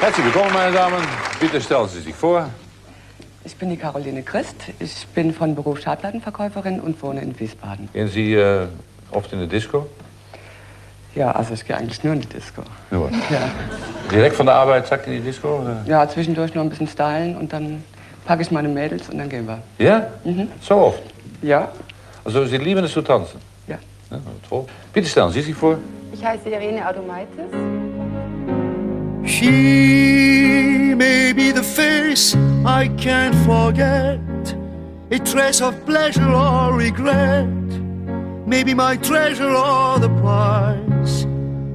Herzlich willkommen, meine Damen. Bitte stellen Sie sich vor. Ich bin die Caroline Christ. Ich bin von Beruf Schallplattenverkäuferin und wohne in Wiesbaden. Gehen Sie äh, oft in de disco? Ja, also ich gehe eigentlich nur in die Disco. Nur. Ja. Direkt von der Arbeit, zack, in die Disco? Oder? ja, zwischendurch noch ein bisschen stylen und dann packe ich meine Mädels und dann gehen wir. Ja? So oft? Ja? Also, Sie lieben es zu tanzen? Ja. Ja, toll. Bitte stellen Sie sich vor. Ich heiße Irene Automaitis. She may be the face I can't forget, a trace of pleasure or regret, maybe my treasure or the price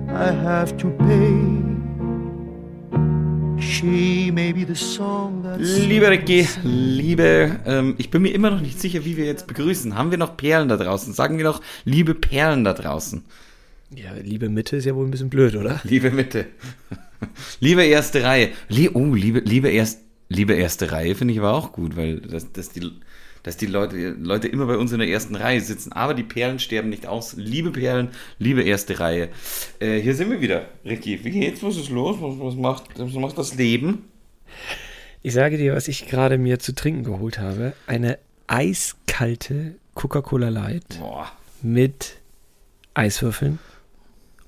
I have to pay. She may be the song that Liebe Ricky, liebe, ähm, ich bin mir immer noch nicht sicher, wie wir jetzt begrüßen. Haben wir noch Perlen da draußen? Sagen wir noch liebe Perlen da draußen. Ja, liebe Mitte ist ja wohl ein bisschen blöd, oder? Liebe Mitte. liebe erste Reihe. Lie oh, liebe, liebe, erst, liebe erste Reihe finde ich aber auch gut, weil das, das die, dass die Leute, Leute immer bei uns in der ersten Reihe sitzen. Aber die Perlen sterben nicht aus. Liebe Perlen, liebe erste Reihe. Äh, hier sind wir wieder. Ricky, wie geht's? Was ist los? Was, was, macht, was macht das Leben? Ich sage dir, was ich gerade mir zu trinken geholt habe. Eine eiskalte Coca-Cola Light Boah. mit Eiswürfeln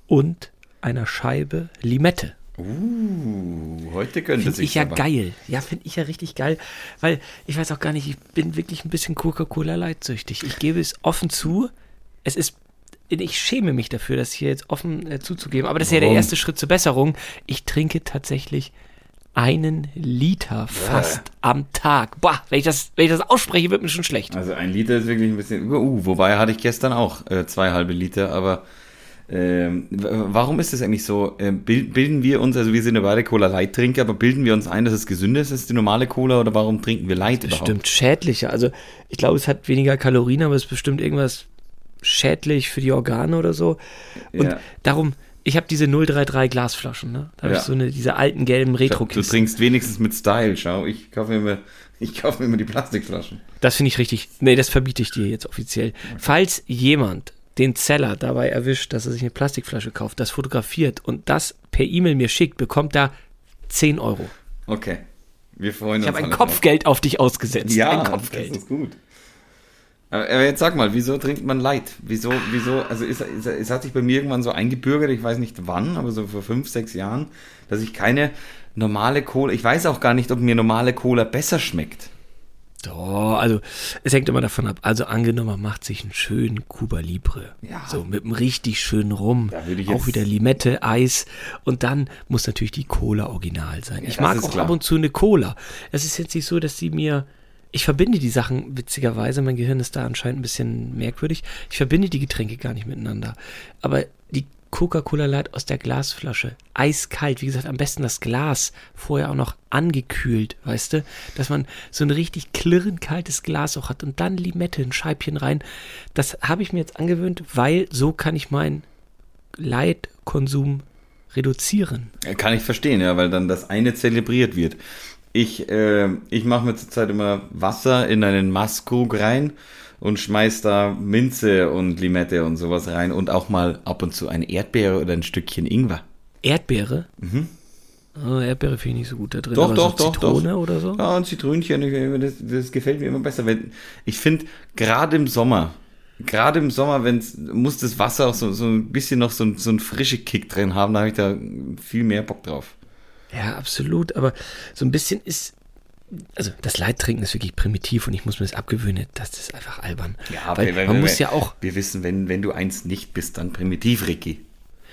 und einer Scheibe Limette. Uh, heute könnte Finde sich ich ja aber- geil. Ja, finde ich ja richtig geil. Weil ich weiß auch gar nicht, ich bin wirklich ein bisschen Coca-Cola Light süchtig. Ich gebe es offen zu. Es ist. Ich schäme mich dafür, das hier jetzt offen äh, zuzugeben. Aber das ist ja der Warum? erste Schritt zur Besserung. Ich trinke tatsächlich einen Liter fast am Tag. Boah, wenn ich das, wenn ich das ausspreche, wird mir schon schlecht. Also ein Liter ist wirklich ein bisschen. Uh, wobei hatte ich gestern auch äh, zwei halbe Liter, aber ähm, warum ist das eigentlich so? Ähm, bil- bilden wir uns, also wir sind ja beide Cola Light Trinker, aber bilden wir uns ein, dass es gesünder ist als die normale Cola oder warum trinken wir Light überhaupt? Bestimmt schädlicher. Also ich glaube, es hat weniger Kalorien, aber es ist bestimmt irgendwas schädlich für die Organe oder so. Und Ja. darum, ich habe diese 033 Glasflaschen, ne? Da habe Ja. ich so eine, diese alten gelben Du retro trinkst wenigstens mit Style, schau. Ich kaufe mir immer, ich kaufe mir immer die Plastikflaschen. Das finde ich richtig. Nee, das verbiete ich dir jetzt offiziell. Falls jemand den Zeller dabei erwischt, dass er sich eine Plastikflasche kauft, das fotografiert und das per E-Mail mir schickt, bekommt er 10 Euro. Okay. Wir freuen Ich uns. habe ein Kopfgeld auf dich ausgesetzt. Ja, ein das Kopfgeld. ist gut. Aber jetzt sag mal, wieso trinkt man Light? Wieso, wieso, also ist, es hat sich bei mir irgendwann so eingebürgert, ich weiß nicht wann, aber so vor fünf, sechs Jahren, dass ich keine normale Cola, ich weiß auch gar nicht, ob mir normale Cola besser schmeckt. Doch, also es hängt immer davon ab. Also angenommen, man macht sich einen schönen Cuba Libre. Ja. So mit einem richtig schönen Rum. Würde ich auch wieder Limette, Eis. Und dann muss natürlich die Cola original sein. ich das mag auch klar. ab und zu eine Cola. Es ist jetzt nicht so, dass sie mir. Ich verbinde die Sachen, witzigerweise, mein Gehirn ist da anscheinend ein bisschen merkwürdig. Ich verbinde die Getränke gar nicht miteinander. Aber Coca-Cola Light aus der Glasflasche, eiskalt, wie gesagt, am besten das Glas vorher auch noch angekühlt, weißt du, dass man so ein richtig klirrend kaltes Glas auch hat und dann Limette, ein Scheibchen rein. Das habe ich mir jetzt angewöhnt, weil so kann ich meinen Leitkonsum reduzieren. Kann ich verstehen, ja, weil dann das eine zelebriert wird. Ich, äh, ich mache mir zurzeit immer Wasser in einen Maßkrug rein und schmeiß da Minze und Limette und sowas rein und auch mal ab und zu eine Erdbeere oder ein Stückchen Ingwer. Erdbeere? Oh, Erdbeere finde ich nicht so gut da drin. Mhm. Doch, aber doch, so doch, Zitrone doch. oder so? Ja, ein Zitrönchen, das, das gefällt mir immer besser. Wenn, ich finde, gerade im Sommer, gerade im Sommer, wenn's, muss das Wasser auch so, so ein bisschen noch so, ein- so einen frische Kick drin haben, da habe ich da viel mehr Bock drauf. Ja, absolut. Aber so ein bisschen ist. Also das Leittrinken ist wirklich primitiv und ich muss mir das abgewöhnen. Das ist einfach albern. Weil man muss ja auch, Wir wissen, wenn, wenn du eins nicht bist, dann primitiv, Ricky.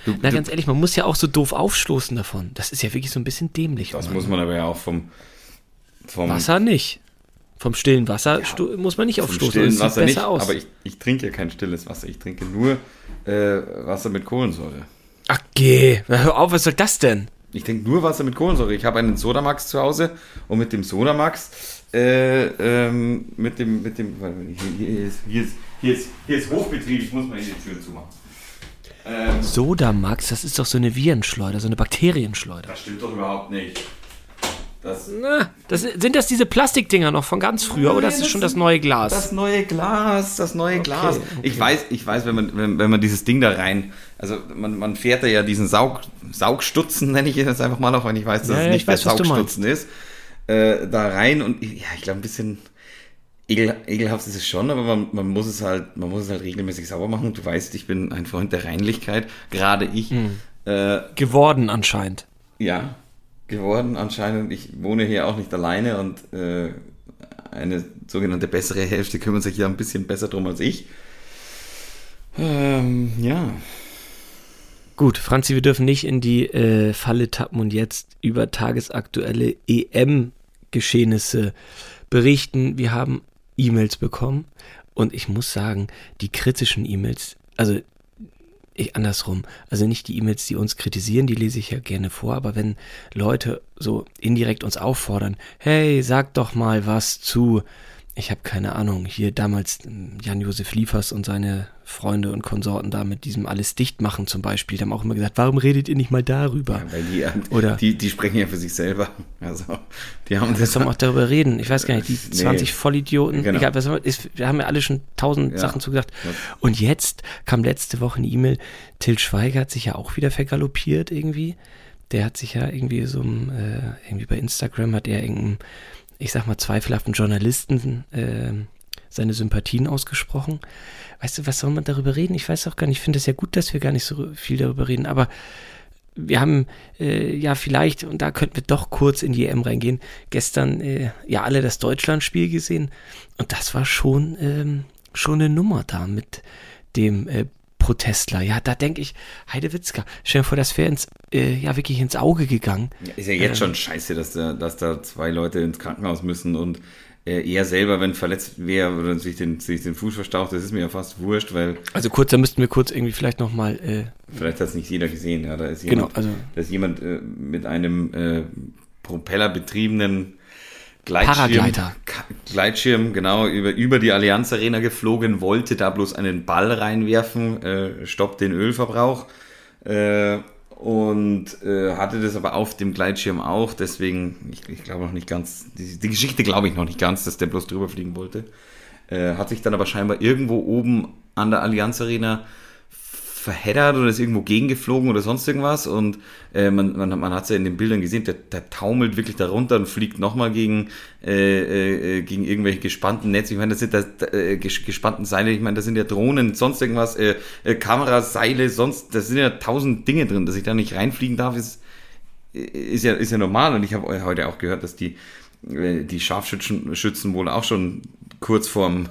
Du, na du, ganz ehrlich, man muss ja auch so doof aufstoßen davon. Das ist ja wirklich so ein bisschen dämlich. das wenn muss man aber ja auch vom, vom, Wasser nicht. Vom stillen Wasser sto- muss man nicht vom aufstoßen. stillen das sieht Wasser besser nicht. aus. Aber ich, ich trinke ja kein stilles Wasser. Ich trinke nur äh, Wasser mit Kohlensäure. Ach geh, hör auf, was soll das denn? Ich trinke nur Wasser mit Kohlensäure. Ich habe einen Sodamax zu Hause und mit dem Sodamax, äh, ähm, mit dem, mit dem, hier, ist, hier, ist, hier, ist, hier ist Hochbetrieb, ich muss mal hier die Tür zumachen. Ähm, Sodamax, das ist doch so eine Virenschleuder, so eine Bakterienschleuder. das stimmt doch überhaupt nicht. Das, Na, das, sind das diese Plastikdinger noch von ganz früher oder ist es schon das neue Glas? Das neue Glas, das neue Glas. okay. Ich weiß, ich weiß, wenn man, wenn, wenn man dieses Ding da rein, also man, man fährt da ja diesen Saug, Saugstutzen, nenne ich es einfach mal, auch wenn ich weiß, dass Ja, es ja, nicht ich weiß, der Saugstutzen ist, äh, da rein und ja, ich glaube ein bisschen ekel, ekelhaft ist es schon, aber man, man muss es halt, man muss es halt regelmäßig sauber machen. Du weißt, ich bin ein Freund der Reinlichkeit, gerade ich. Hm. Äh, Geworden anscheinend. ja, geworden anscheinend. Ich wohne hier auch nicht alleine und äh, eine sogenannte bessere Hälfte kümmert sich ja ein bisschen besser drum als ich. Ähm, ja. Gut, Franzi, wir dürfen nicht in die äh, Falle tappen und jetzt über tagesaktuelle EM-Geschehnisse berichten. Wir haben E-Mails bekommen und ich muss sagen, die kritischen E-Mails, also ich andersrum, also nicht die E-Mails, die uns kritisieren, die lese ich ja gerne vor, aber wenn Leute so indirekt uns auffordern, hey, sag doch mal was zu, ich habe keine Ahnung, hier damals ähm, Jan-Josef Liefers und seine Freunde und Konsorten da mit diesem alles dicht machen zum Beispiel, die haben auch immer gesagt, warum redet ihr nicht mal darüber? Weil die, Oder- die, die sprechen ja für sich selber. Also, die haben Lass das. doch mal auch darüber reden. Ich weiß gar nicht, die Nee. 20 Vollidioten. Genau. Egal, was ist, wir haben ja alle schon tausend Ja. Sachen zugesagt. Ja. Und jetzt kam letzte Woche eine E-Mail. Till Schweiger hat sich ja auch wieder vergaloppiert irgendwie. Der hat sich ja irgendwie so ein, äh, irgendwie bei Instagram hat er irgendeinem, ich sag mal, zweifelhaften Journalisten äh, seine Sympathien ausgesprochen. Weißt du, was soll man darüber reden? Ich weiß auch gar nicht. Ich finde es ja gut, dass wir gar nicht so viel darüber reden. Aber wir haben äh, ja vielleicht, und da könnten wir doch kurz in die EM reingehen, gestern äh, ja alle das Deutschlandspiel gesehen. Und das war schon, ähm, schon eine Nummer da mit dem äh, Protestler. Ja, da denke ich, Heidewitzka, stell dir vor, das wäre ins, äh, ja wirklich ins Auge gegangen. Ist ja jetzt schon scheiße, dass da, dass da zwei Leute ins Krankenhaus müssen und äh, er selber, wenn verletzt wäre oder sich den, sich den Fuß verstaucht, das ist mir ja fast wurscht, weil Also kurz, da müssten wir kurz irgendwie vielleicht nochmal, äh, vielleicht hat es nicht jeder gesehen. Ja, da ist Genau, jemand, also- da ist jemand äh, mit einem äh, propellerbetriebenen Gleitschirm, Gleitschirm, genau, über, über die Allianz Arena geflogen, wollte da bloß einen Ball reinwerfen, äh, stoppt den Ölverbrauch äh, und äh, hatte das aber auf dem Gleitschirm auch, deswegen, ich, ich glaube noch nicht ganz, die, die Geschichte glaube ich noch nicht ganz, dass der bloß drüber fliegen wollte. Äh, hat sich dann aber scheinbar irgendwo oben an der Allianz Arena verheddert oder ist irgendwo gegengeflogen oder sonst irgendwas. Und äh, man, man, man hat es ja in den Bildern gesehen, der, der taumelt wirklich darunter und fliegt nochmal gegen, äh, äh, gegen irgendwelche gespannten Netze. Ich meine, das sind das, äh, ges- gespannten Seile, ich meine, da sind ja Drohnen, sonst irgendwas, äh, äh, Kameras, Seile, sonst, da sind ja tausend Dinge drin, dass ich da nicht reinfliegen darf, ist, ist ja, ist ja normal. Und ich habe heute auch gehört, dass die, äh, die Scharfschützen Schützen wohl auch schon kurz vorm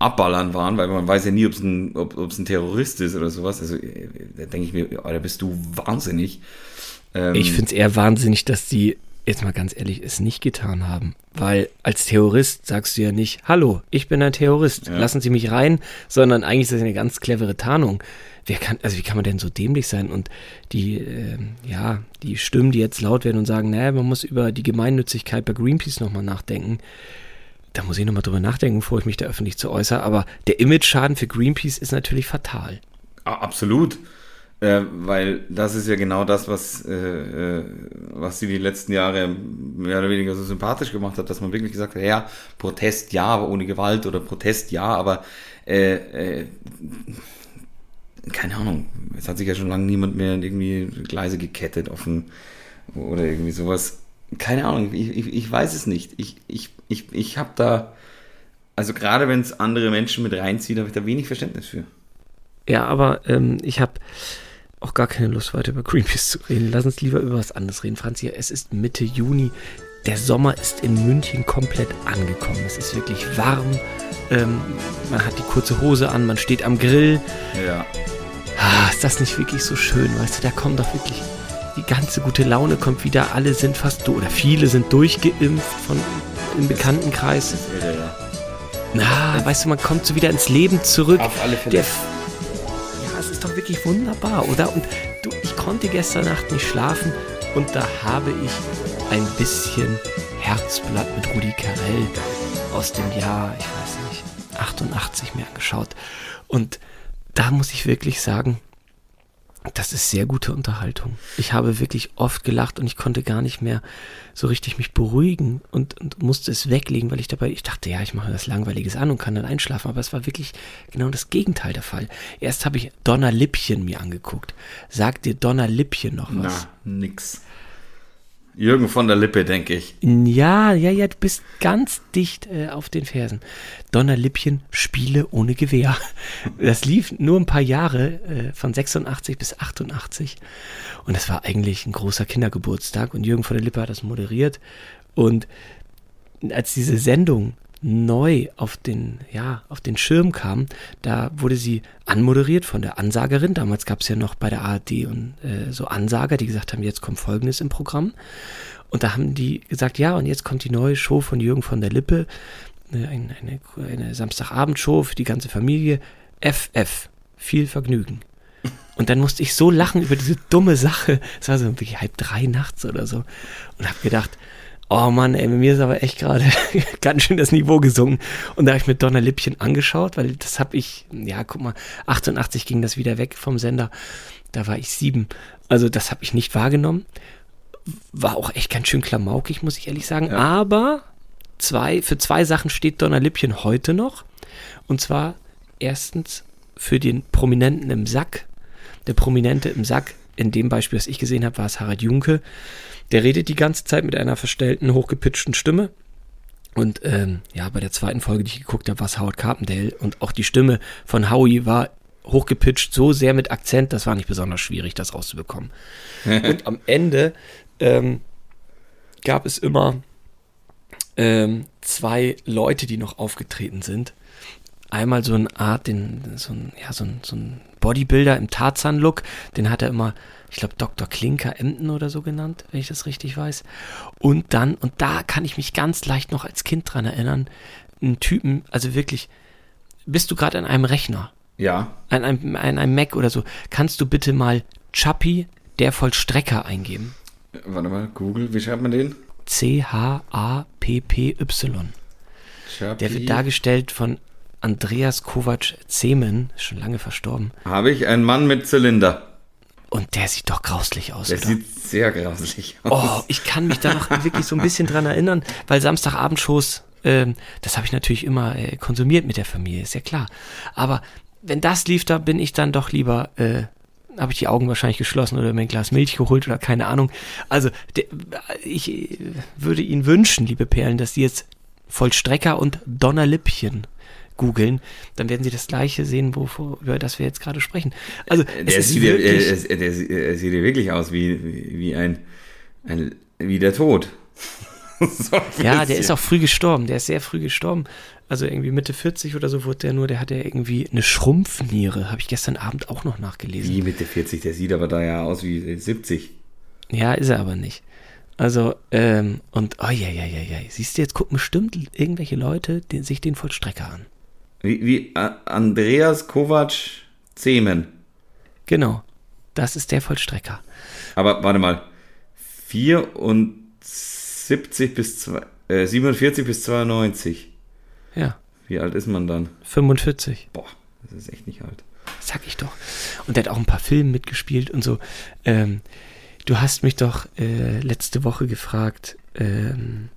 Abballern waren, weil man weiß ja nie, ob's ein, ob es ein Terrorist ist oder sowas. Also äh, da denke ich mir, Alter, bist du wahnsinnig. Ähm, Ich finde es eher wahnsinnig, dass die, jetzt mal ganz ehrlich, es nicht getan haben. Weil als Terrorist sagst du ja nicht, hallo, ich bin ein Terrorist, Ja. lassen Sie mich rein, sondern eigentlich ist das eine ganz clevere Tarnung. Wer kann, also wie kann man denn so dämlich sein? Und die, ähm, ja, die Stimmen, die jetzt laut werden und sagen, naja, man muss über die Gemeinnützigkeit bei Greenpeace nochmal nachdenken. Da muss ich nochmal drüber nachdenken, bevor ich mich da öffentlich zu äußere. Aber der Image-Schaden für Greenpeace ist natürlich fatal. Absolut. Äh, weil das ist ja genau das, was, äh, äh, was sie die letzten Jahre mehr oder weniger so sympathisch gemacht hat, dass man wirklich gesagt hat, ja, Protest ja, aber ohne Gewalt oder Protest ja, aber äh, äh, keine Ahnung, es hat sich ja schon lange niemand mehr in irgendwie Gleise gekettet offen oder irgendwie sowas. Keine Ahnung, ich, ich, ich weiß es nicht. Ich, ich, ich, ich habe da, also gerade wenn es andere Menschen mit reinzieht, habe ich da wenig Verständnis für. Ja, aber ähm, ich habe auch gar keine Lust weiter über Greenpeace zu reden. Lass uns lieber über was anderes reden. Franzi, es ist Mitte Juni. Der Sommer ist in München komplett angekommen. Es ist wirklich warm. Ähm, man hat die kurze Hose an, man steht am Grill. Ja. Ah, ist das nicht wirklich so schön, weißt du? Da kommt doch wirklich die ganze gute Laune kommt wieder. Alle sind fast durch, oder viele sind durchgeimpft von im Bekanntenkreis. Ja, ja. Na, weißt du, man kommt so wieder ins Leben zurück. Auf alle Fälle. Der, ja, es ist doch wirklich wunderbar, oder? Und du, ich konnte gestern Nacht nicht schlafen und da habe ich ein bisschen Herzblatt mit Rudi Carell aus dem Jahr, ich weiß nicht, 88 mir angeschaut. Und da muss ich wirklich sagen, Das ist sehr gute Unterhaltung. Ich habe wirklich oft gelacht und ich konnte gar nicht mehr so richtig mich beruhigen und, und musste es weglegen, weil ich dabei, ich dachte, ja, ich mache das Langweiliges an und kann dann einschlafen, aber es war wirklich genau das Gegenteil der Fall. Erst habe ich Donnerlippchen mir angeguckt. Sagt dir Donnerlippchen noch was? Na, nix. Jürgen von der Lippe, denke ich. Ja, ja, ja, du bist ganz dicht äh, auf den Fersen. Donnerlippchen, Spiele ohne Gewehr. Das lief nur ein paar Jahre, äh, von 86 bis 88. Und das war eigentlich ein großer Kindergeburtstag. Und Jürgen von der Lippe hat das moderiert. Und als diese Sendung neu auf den, ja, auf den Schirm kam, da wurde sie anmoderiert von der Ansagerin. Damals gab es ja noch bei der ARD und äh, so Ansager, die gesagt haben, jetzt kommt Folgendes im Programm. Und da haben die gesagt, ja, und jetzt kommt die neue Show von Jürgen von der Lippe, eine, eine, eine Samstagabendshow für die ganze Familie, FF, viel Vergnügen. Und dann musste ich so lachen über diese dumme Sache. Es war so irgendwie halb drei nachts oder so. Und habe gedacht, oh Mann, ey, mir ist aber echt gerade ganz schön das Niveau gesungen. Und da habe ich mir Donnerlippchen angeschaut, weil das habe ich, ja, guck mal, 88 ging das wieder weg vom Sender. Da war ich sieben. Also das habe ich nicht wahrgenommen. War auch echt ganz schön klamaukig, muss ich ehrlich sagen. Ja. Aber zwei, für zwei Sachen steht Donnerlippchen heute noch. Und zwar erstens für den Prominenten im Sack. Der Prominente im Sack, in dem Beispiel, das ich gesehen habe, war es Harald Junke. Der redet die ganze Zeit mit einer verstellten, hochgepitchten Stimme. Und ähm, ja, bei der zweiten Folge, die ich geguckt habe, war es Howard Carpendale. Und auch die Stimme von Howie war hochgepitcht, so sehr mit Akzent, das war nicht besonders schwierig, das rauszubekommen. und am Ende ähm, gab es immer ähm, zwei Leute, die noch aufgetreten sind. Einmal so eine Art, den, so ein, ja, so ein, so ein Bodybuilder im Tarzan-Look, den hat er immer, ich glaube, Dr. Klinker Emden oder so genannt, wenn ich das richtig weiß. Und dann, und da kann ich mich ganz leicht noch als Kind dran erinnern, einen Typen, also wirklich, bist du gerade an einem Rechner, Ja. an einem, an einem Mac oder so, kannst du bitte mal Chappie, der Vollstrecker eingeben. Warte mal, Google, wie schreibt man den? C-H-A-P-P-Y. Der wird dargestellt von Andreas Kovac Zemen, schon lange verstorben. Habe ich einen Mann mit Zylinder. Und der sieht doch grauslich aus, Der oder? sieht sehr grauslich aus. Oh, ich kann mich da noch wirklich so ein bisschen dran erinnern, weil Samstagabendshows, ähm, das habe ich natürlich immer äh, konsumiert mit der Familie, ist ja klar. Aber wenn das lief, da bin ich dann doch lieber, äh, habe ich die Augen wahrscheinlich geschlossen oder mir ein Glas Milch geholt oder keine Ahnung. Also der, ich äh, würde Ihnen wünschen, liebe Perlen, dass Sie jetzt Vollstrecker und Donnerlippchen googeln, dann werden Sie das gleiche sehen, wovor, über das wir jetzt gerade sprechen. Also es Der sieht, ja, wirklich, er, er, der, sieht- ja wirklich aus wie, wie, wie ein, ein, wie der Tod. so Ja, der ist auch früh gestorben. Der ist sehr früh gestorben. Also irgendwie Mitte 40 oder so wurde der nur, der hatte irgendwie eine Schrumpfniere. Habe ich gestern Abend auch noch nachgelesen. Wie Mitte 40, der sieht aber da ja aus wie 70. Ja, ist er aber nicht. Also, ähm, und, oh ja, ja, ja, ja. Siehst du, jetzt gucken bestimmt irgendwelche Leute den, sich den Vollstrecker an. Wie, wie A- Andreas Kovac Zemen. Genau. Das ist der Vollstrecker. Aber warte mal. 74 bis zwei, äh, 47 bis 92. Ja, Wie alt ist man dann? 45. Boah, das ist echt nicht alt. Sag ich doch. Und der hat auch ein paar Filme mitgespielt und so. Ähm, du hast mich doch äh, letzte Woche gefragt, ähm,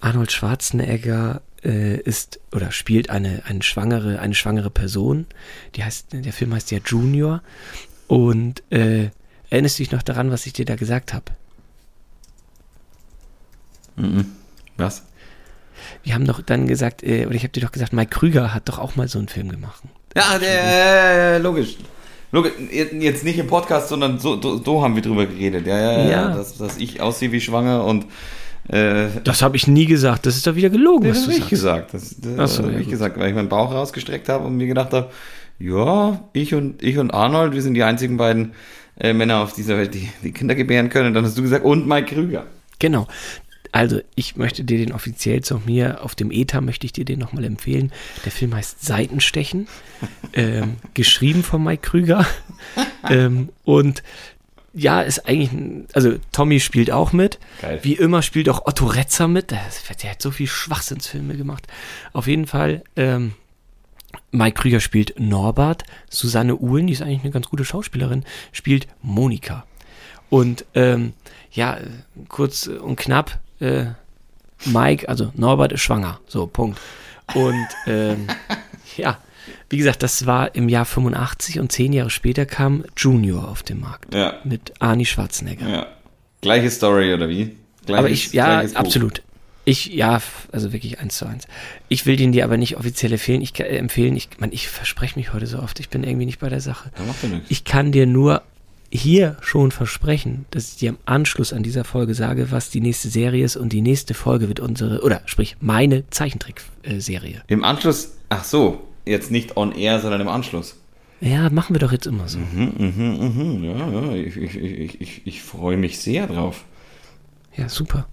Arnold Schwarzenegger äh, ist oder spielt eine, eine schwangere, eine schwangere Person. Die heißt, der Film heißt ja Junior. Und äh, erinnerst du dich noch daran, was ich dir da gesagt habe? Was? Wir haben doch dann gesagt, äh, oder ich habe dir doch gesagt, Mike Krüger hat doch auch mal so einen Film gemacht. Ja, der, logisch. Logisch. Jetzt nicht im Podcast, sondern so, so, so haben wir drüber geredet. Ja, ja, ja. Ja. Dass, dass ich aussehe wie schwanger und äh, Das habe ich nie gesagt. Das ist doch wieder gelogen, das habe ich gesagt. Das, das so, habe ja, ich gut. gesagt, weil ich meinen Bauch rausgestreckt habe und mir gedacht habe, ja, ich und ich und Arnold, wir sind die einzigen beiden äh, Männer auf dieser Welt, die, die Kinder gebären können. Und dann hast du gesagt, und Mike Krüger. Genau. Also, ich möchte dir den offiziell zu mir auf dem ETA möchte ich dir den nochmal empfehlen. Der Film heißt Seitenstechen, ähm, geschrieben von Mike Krüger. ähm, und ja, ist eigentlich, also Tommy spielt auch mit. Geil. Wie immer spielt auch Otto Retzer mit. Der, der hat so viel Schwachsinnsfilme gemacht. Auf jeden Fall, ähm, Mike Krüger spielt Norbert. Susanne Uhlen, die ist eigentlich eine ganz gute Schauspielerin, spielt Monika. Und ähm, ja, kurz und knapp, äh, Mike, also Norbert ist schwanger. So, Punkt. Und ähm, ja, wie gesagt, das war im Jahr 85 und zehn Jahre später kam Junior auf den Markt. Ja. Mit Arnie Schwarzenegger. Ja. Gleiche Story, oder wie? Gleiches, aber ich, ja, absolut. Ich, ja, also wirklich eins zu eins. Ich will den dir aber nicht offiziell empfehlen. Ich, äh, empfehlen. Ich, man, ich verspreche mich heute so oft. Ich bin irgendwie nicht bei der Sache. Ja, macht nichts. Ich kann dir nur hier schon versprechen, dass ich dir im Anschluss an dieser Folge sage, was die nächste Serie ist und die nächste Folge wird unsere, oder sprich, meine Zeichentrickserie. Im Anschluss, ach so, jetzt nicht on air, sondern im Anschluss. Ja, machen wir doch jetzt immer so. Mhm, mhm, mhm, ja, ja, ich, ich, ich, ich, ich freue mich sehr drauf. Ja, super.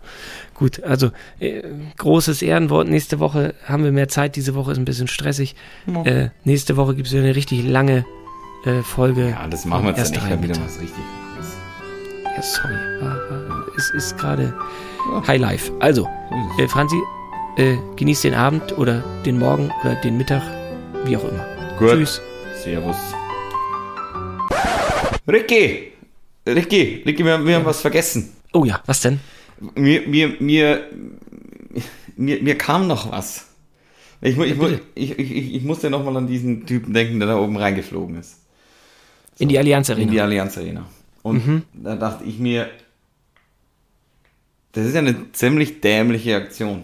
Gut, also äh, großes Ehrenwort. Nächste Woche haben wir mehr Zeit. Diese Woche ist ein bisschen stressig. Ja. Äh, nächste Woche gibt es wieder eine richtig lange äh, Folge. Ja, das machen wir jetzt mal wieder was richtig. Ja, sorry. War, war, es ist gerade High Life. Also, äh, Franzi, äh, genieß den Abend oder den Morgen oder den Mittag, wie auch immer. Gut. Tschüss. Servus. Ricky! Ricky, Ricky, wir, wir haben was vergessen. Oh ja, was denn? Mir, mir, mir, mir, mir kam noch was. Ich, ich, ich, ich, ich, ich musste noch mal an diesen Typen denken, der da oben reingeflogen ist. In die Allianz In die Arena. Allianz Arena. Und da dachte ich mir, das ist ja eine ziemlich dämliche Aktion.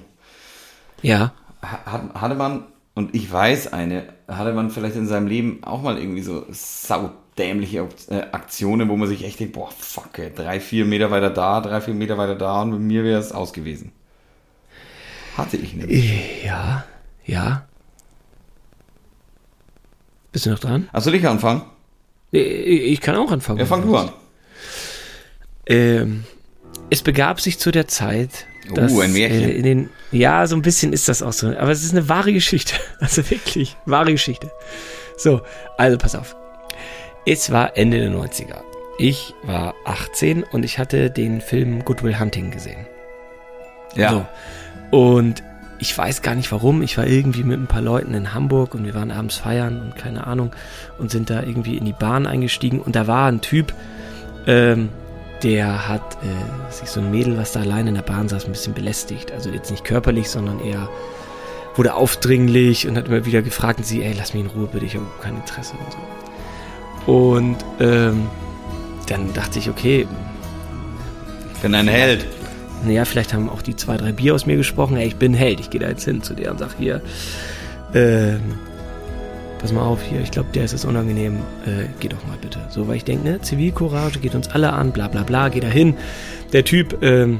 Ja. Hat, hatte man, und ich weiß eine, hatte man vielleicht in seinem Leben auch mal irgendwie so saudämliche äh, Aktionen, wo man sich echt denkt, boah, fuck, ey, drei, vier Meter weiter da, drei, vier Meter weiter da und mit mir wäre es aus gewesen. Hatte ich nicht. Ja. Ja. Bist du noch dran? Ach, soll ich anfangen? Äh, Ich kann auch anfangen. Ja, fang du an. Ähm, es begab sich zu der Zeit, Oh, dass ein Märchen. Äh, in den, ja, so ein bisschen ist das auch so. Aber es ist eine wahre Geschichte. Also wirklich, wahre Geschichte. So, also pass auf. Es war Ende der 90er. Ich war 18 und ich hatte den Film Good Will Hunting gesehen. Ja. So. Und ich weiß gar nicht warum. Ich war irgendwie mit ein paar Leuten in Hamburg und wir waren abends feiern und keine Ahnung und sind da irgendwie in die Bahn eingestiegen und da war ein Typ, ähm, der hat äh, sich so ein Mädel, was da allein in der Bahn saß, ein bisschen belästigt. Also jetzt nicht körperlich, sondern eher wurde aufdringlich und hat immer wieder gefragt und sie, ey, lass mich in Ruhe bitte, ich habe kein Interesse und so. Und ähm, dann dachte ich, okay, Ich bin ein Held. naja, vielleicht haben auch die zwei, drei Bier aus mir gesprochen. Ey, ich bin Held. Ich gehe da jetzt hin zu der und sag hier, ähm, pass mal auf hier, ich glaube, der ist es unangenehm. Äh, geh doch mal bitte. So, weil ich denke, ne, Zivilcourage geht uns alle an, bla bla bla, geh da hin. Der Typ, ähm,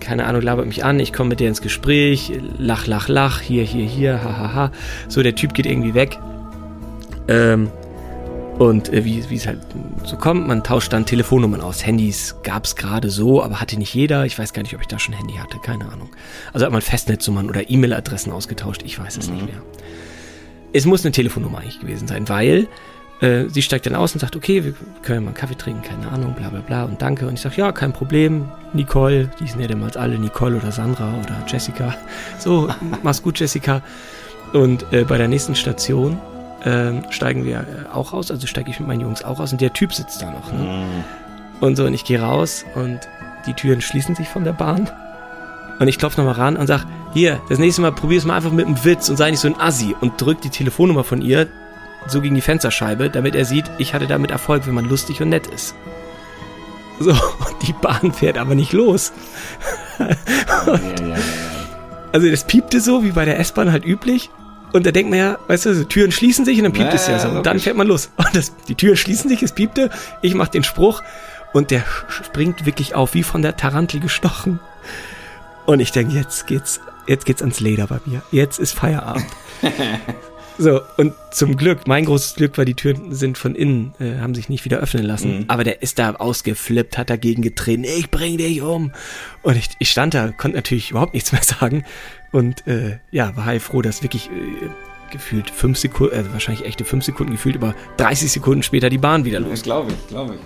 keine Ahnung, labert mich an, ich komme mit der ins Gespräch, lach, lach, lach, hier, hier, hier, ha, ha, ha. So, der Typ geht irgendwie weg. Ähm, und äh, wie wie es halt so kommt, man tauscht dann Telefonnummern aus. Handys gab es gerade so, aber hatte nicht jeder. Ich weiß gar nicht, ob ich da schon Handy hatte, keine Ahnung. Also hat man Festnetznummern oder E-Mail-Adressen ausgetauscht, ich weiß es nicht mehr. Es muss eine Telefonnummer eigentlich gewesen sein, weil äh, sie steigt dann aus und sagt, okay, wir können mal einen Kaffee trinken, keine Ahnung, bla bla bla und danke. Und ich sage, ja, kein Problem, Nicole, die sind ja damals alle Nicole oder Sandra oder Jessica. So, mach's gut, Jessica. Und äh, bei der nächsten Station ähm, steigen wir äh, auch aus, also steige ich mit meinen Jungs auch aus und der Typ sitzt da noch. Ne? Und so, und ich gehe raus und die Türen schließen sich von der Bahn. Und ich klopfe nochmal ran und sag, hier, das nächste Mal probier's mal einfach mit einem Witz und sei nicht so ein Assi und drück die Telefonnummer von ihr so gegen die Fensterscheibe, damit er sieht, ich hatte damit Erfolg, wenn man lustig und nett ist. So, und die Bahn fährt aber nicht los. Also das piepte so, wie bei der S-Bahn halt üblich. Und da denkt man ja, weißt du, so Türen schließen sich und dann piept Ja, es ja so. Und dann fährt man los. Und das, die Türen schließen sich, es piepte. Ich mach den Spruch und der springt wirklich auf, wie von der Tarantel gestochen. Und ich denke, jetzt geht's, jetzt geht's ans Leder bei mir. Jetzt ist Feierabend. So, und zum Glück, mein großes Glück war, die Türen sind von innen, äh, haben sich nicht wieder öffnen lassen. Mhm. Aber der ist da ausgeflippt, hat dagegen getreten, ich bring dich um. Und ich, ich stand da, konnte natürlich überhaupt nichts mehr sagen. Und äh, ja, war heilfroh, dass wirklich äh, gefühlt fünf Sekunden, äh, wahrscheinlich echte fünf Sekunden gefühlt, aber 30 Sekunden später die Bahn wieder los. Das glaube ich, glaube ich.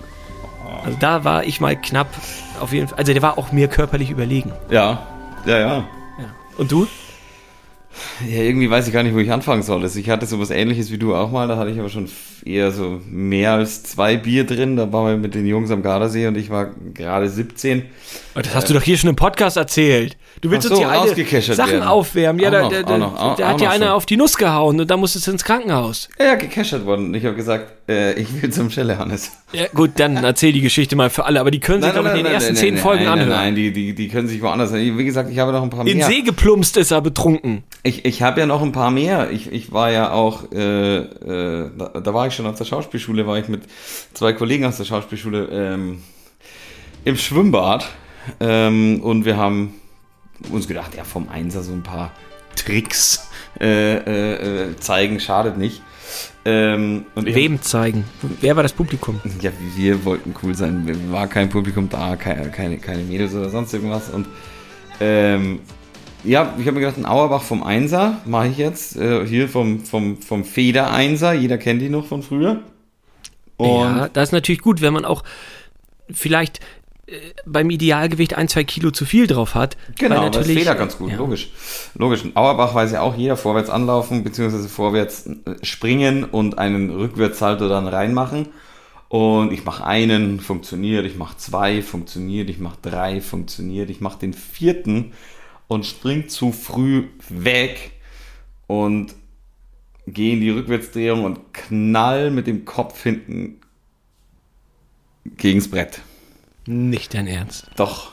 Also da war ich mal knapp, auf jeden Fall, also der war auch mir körperlich überlegen. Ja, ja, ja. Ja. Und du? Ja, irgendwie weiß ich gar nicht, wo ich anfangen soll. Also ich hatte sowas ähnliches wie du auch mal, da hatte ich aber schon eher so mehr als zwei Bier drin. Da waren wir mit den Jungs am Gardasee und ich war gerade 17. Das hast du doch hier schon im Podcast erzählt. Du willst so, uns hier alle Sachen werden. aufwärmen. Ja, Auch da, noch, da, da, noch, da hat ja noch einer schon. auf die Nuss gehauen und da musstest du ins Krankenhaus. Ja, gekeschert worden. Und ich habe gesagt, äh, ich will zum Schellehannes. Ja, gut, dann erzähl die Geschichte mal für alle, aber die können sich, ich, in den ersten zehn Folgen nein, anhören. Nein, nein, die, die, die können sich woanders. Wie gesagt, ich habe noch ein paar In mehr. See geplumpst ist er betrunken. Ich, ich habe ja noch ein paar mehr. Ich, ich war ja auch, äh, äh, da, da war ich schon auf der Schauspielschule, war ich mit zwei Kollegen aus der Schauspielschule ähm, im Schwimmbad. Ähm, und wir haben uns gedacht, ja, vom Einser so ein paar Tricks äh, äh, äh, zeigen, schadet nicht. Ähm, Wem zeigen? Wer war das Publikum? ja, wir wollten cool sein. War kein Publikum da, keine, keine, keine Mädels oder sonst irgendwas. Und ähm, ja, ich habe mir gedacht, ein Auerbach vom Einser mache ich jetzt. Äh, hier vom, vom, vom Feder Einser. Jeder kennt die noch von früher. Und ja, das ist natürlich gut, wenn man auch vielleicht beim Idealgewicht ein, zwei Kilo zu viel drauf hat. Genau, weil aber das natürlich, Feder ganz gut, ja. logisch. Logisch. In Auerbach weiß ja auch jeder vorwärts anlaufen, beziehungsweise vorwärts äh, springen und einen Rückwärtssalto dann reinmachen. Und ich mache einen, funktioniert, ich mache zwei, funktioniert, ich mache drei, funktioniert, ich mache den vierten und spring zu früh weg und gehe in die Rückwärtsdrehung und knall mit dem Kopf hinten gegens Brett. Nicht dein Ernst. Doch.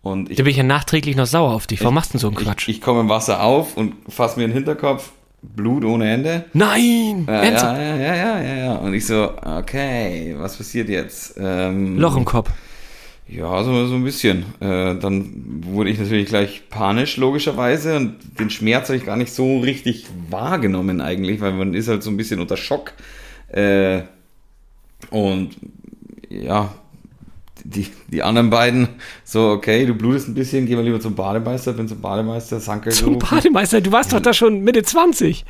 Und ich Da bin ich ja nachträglich noch sauer auf dich. Warum machst du denn so einen Quatsch? ich, ich komme im Wasser auf und fasse mir den Hinterkopf, Blut ohne Ende. Nein! Ja, Ernsthaft? ja, ja, ja, ja, ja. Und ich so, okay, was passiert jetzt? Ähm, Loch im Kopf. Ja, so, so ein bisschen. Äh, dann wurde ich natürlich gleich panisch, logischerweise. Und den Schmerz habe ich gar nicht so richtig wahrgenommen eigentlich, weil man ist halt so ein bisschen unter Schock. Äh, und ja, die, die anderen beiden so, okay, du blutest ein bisschen, gehen wir lieber zum Bademeister, bin zum Bademeister, Sanke Zum gerufen. Bademeister, du warst doch da schon Mitte 20.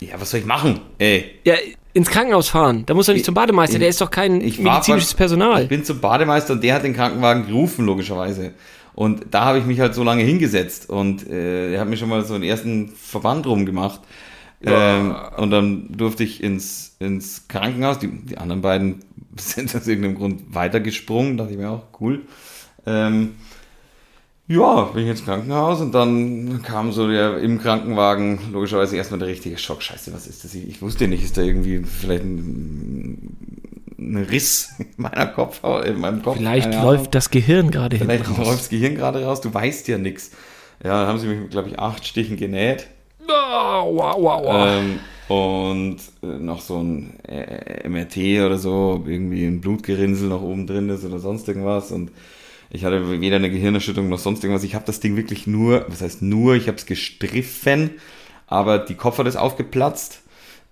Ja, was soll ich machen? Ey, Ja, ins Krankenhaus fahren. Da muss doch nicht zum Bademeister, der ist doch kein ich medizinisches fast- Personal. Ich bin zum Bademeister und der hat den Krankenwagen gerufen, logischerweise. Und da habe ich mich halt so lange hingesetzt und äh, er hat mir schon mal so einen ersten Verband rumgemacht. Ähm, und dann durfte ich ins, ins Krankenhaus. Die, die anderen beiden sind aus irgendeinem Grund weitergesprungen. Dachte ich mir auch, cool. Ähm, ja, bin ich ins Krankenhaus und dann kam so der im Krankenwagen logischerweise erstmal der richtige Schock. Scheiße, was ist das? Ich ich wusste nicht, ist da irgendwie vielleicht ein, ein Riss in meiner Kopf, in meinem Kopf. Vielleicht läuft das Gehirn gerade Vielleicht hinten läuft das Gehirn gerade raus, du weißt ja nichts. Ja, dann haben sie mich, mit, glaube ich, acht Stichen genäht. Oh, wow, wow, wow. Ähm, und äh, noch so ein äh, MRT oder so, irgendwie ein Blutgerinnsel noch oben drin ist oder sonst irgendwas. Und ich hatte weder eine Gehirnerschütterung noch sonst irgendwas. Ich habe das Ding wirklich nur, was heißt nur, ich habe es gestriffen, aber die Kopfhaut ist aufgeplatzt.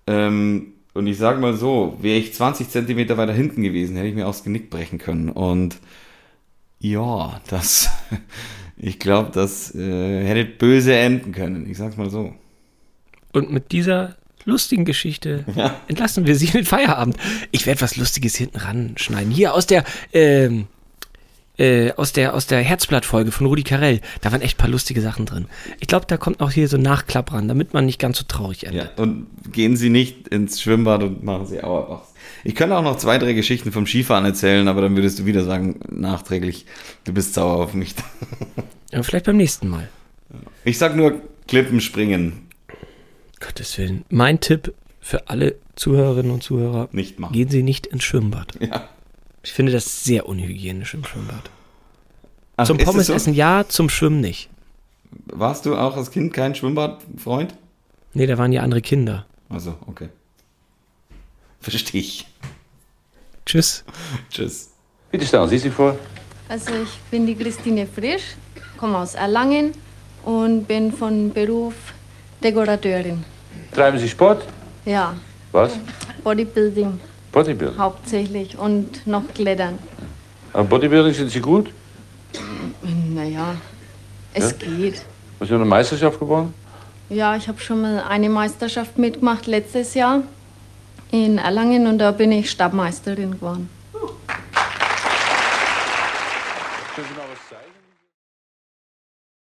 Ähm, und ich sage mal so, wäre ich 20 Zentimeter weiter hinten gewesen, hätte ich mir das Genick brechen können. Und ja, das, ich glaube, das äh, hätte böse enden können. Ich sag's mal so. Und mit dieser lustigen Geschichte entlassen wir Sie in den Feierabend. Ich werde was Lustiges hinten ranschneiden. Hier aus der, ähm, äh, aus der, aus der Herzblatt-Folge von Rudi Carell. Da waren echt ein paar lustige Sachen drin. Ich glaube, da kommt auch hier so ein Nachklapp ran, damit man nicht ganz so traurig Ja, endet. und gehen Sie nicht ins Schwimmbad und machen Sie Auerbachs. Ich könnte auch noch zwei, drei Geschichten vom Skifahren erzählen, aber dann würdest du wieder sagen, nachträglich, du bist sauer auf mich. Ja, vielleicht beim nächsten Mal. Ich sag nur Klippen springen, Gottes Willen. Mein Tipp für alle Zuhörerinnen und Zuhörer. nicht machen. Gehen Sie nicht ins Schwimmbad. Ja. Ich finde das sehr unhygienisch im Schwimmbad. Ach, Zum ist es Pommes so? essen ja, zum Schwimmen nicht. Warst du auch als Kind kein Schwimmbadfreund? Nee, da waren ja andere Kinder. Also, okay. Verstehe ich. Tschüss. Tschüss. Bitte stellen Sie sich vor. Also ich bin die Christine Frisch, komme aus Erlangen und bin von Beruf Dekorateurin. Treiben Sie Sport? Ja, Was? Bodybuilding Bodybuilding. hauptsächlich und noch Klettern. Am Bodybuilding sind Sie gut? Naja, es geht. Haben Sie eine Meisterschaft gewonnen? Ja, ich habe schon mal eine Meisterschaft mitgemacht letztes Jahr in Erlangen und da bin ich Stabmeisterin geworden.